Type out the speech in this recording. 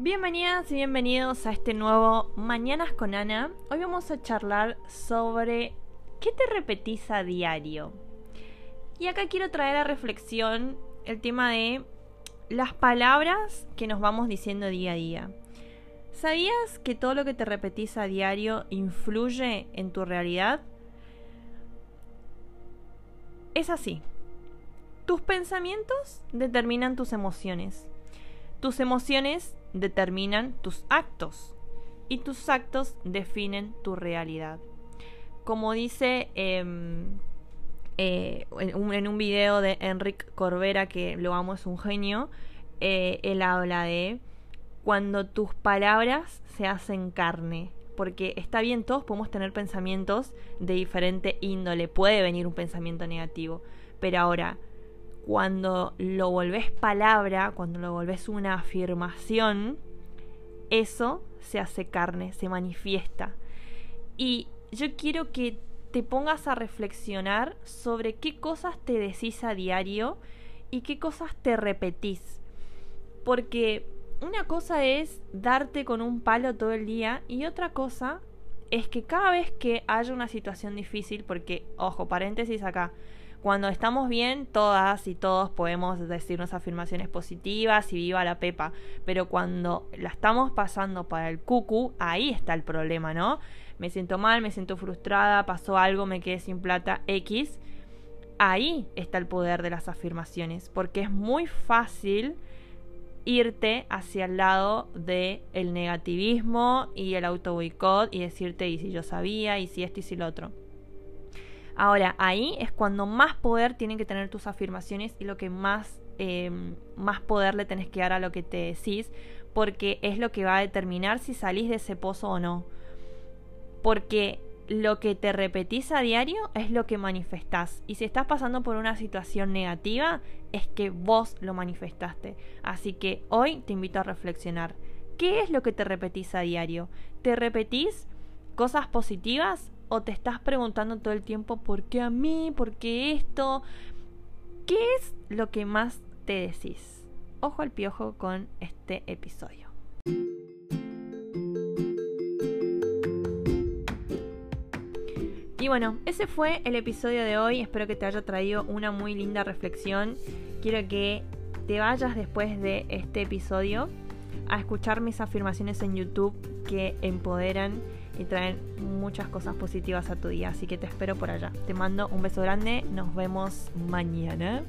Bienvenidas y bienvenidos a este nuevo Mañanas con Ana. Hoy vamos a charlar sobre qué te repetís a diario. Y acá quiero traer a reflexión el tema de las palabras que nos vamos diciendo día a día. ¿Sabías que todo lo que te repetís a diario influye en tu realidad? Es así. Tus pensamientos determinan tus emociones. Tus emociones determinan tus actos y tus actos definen tu realidad. Como dice em, eh, en, un, video de Enrique Corbera, que lo amo, es un genio, eh, él habla de cuando tus palabras se hacen carne. Porque está bien, todos podemos tener pensamientos de diferente índole. Puede venir un pensamiento negativo. Pero ahora, cuando lo volvés palabra, cuando lo volvés una afirmación, eso se hace carne, se manifiesta. Y yo quiero que te pongas a reflexionar sobre qué cosas te decís a diario y qué cosas te repetís. Porque una cosa es darte con un palo todo el día y otra cosa es que cada vez que haya una situación difícil, porque, ojo, paréntesis acá, cuando estamos bien, todas y todos podemos decirnos afirmaciones positivas y viva la pepa. Pero cuando la estamos pasando para el cucu, ahí está el problema, ¿no? Me siento mal, me siento frustrada, pasó algo, me quedé sin plata X. Ahí está el poder de las afirmaciones, porque es muy fácil irte hacia el lado del el negativismo y el auto boicot y decirte y si yo sabía y si esto y si lo otro. Ahora, ahí es cuando más poder tienen que tener tus afirmaciones y lo que más, em, más poder le tenés que dar a lo que te decís, porque es lo que va a determinar si salís de ese pozo o no. Porque lo que te repetís a diario es lo que manifestás. Y si estás pasando por una situación negativa, es que vos lo manifestaste. Así que hoy te invito a reflexionar. ¿Qué es lo que te repetís a diario? ¿Te repetís cosas positivas o te estás preguntando todo el tiempo por qué a mí, por qué esto. ¿Qué es lo que más te decís? Ojo al piojo con este episodio. Y bueno, ese fue el episodio de hoy. Espero que te haya traído una muy linda reflexión. Quiero que te vayas después de este episodio a escuchar mis afirmaciones en YouTube que empoderan y traen muchas cosas positivas a tu día. Así que te espero por allá. Te mando un beso grande. Nos vemos mañana.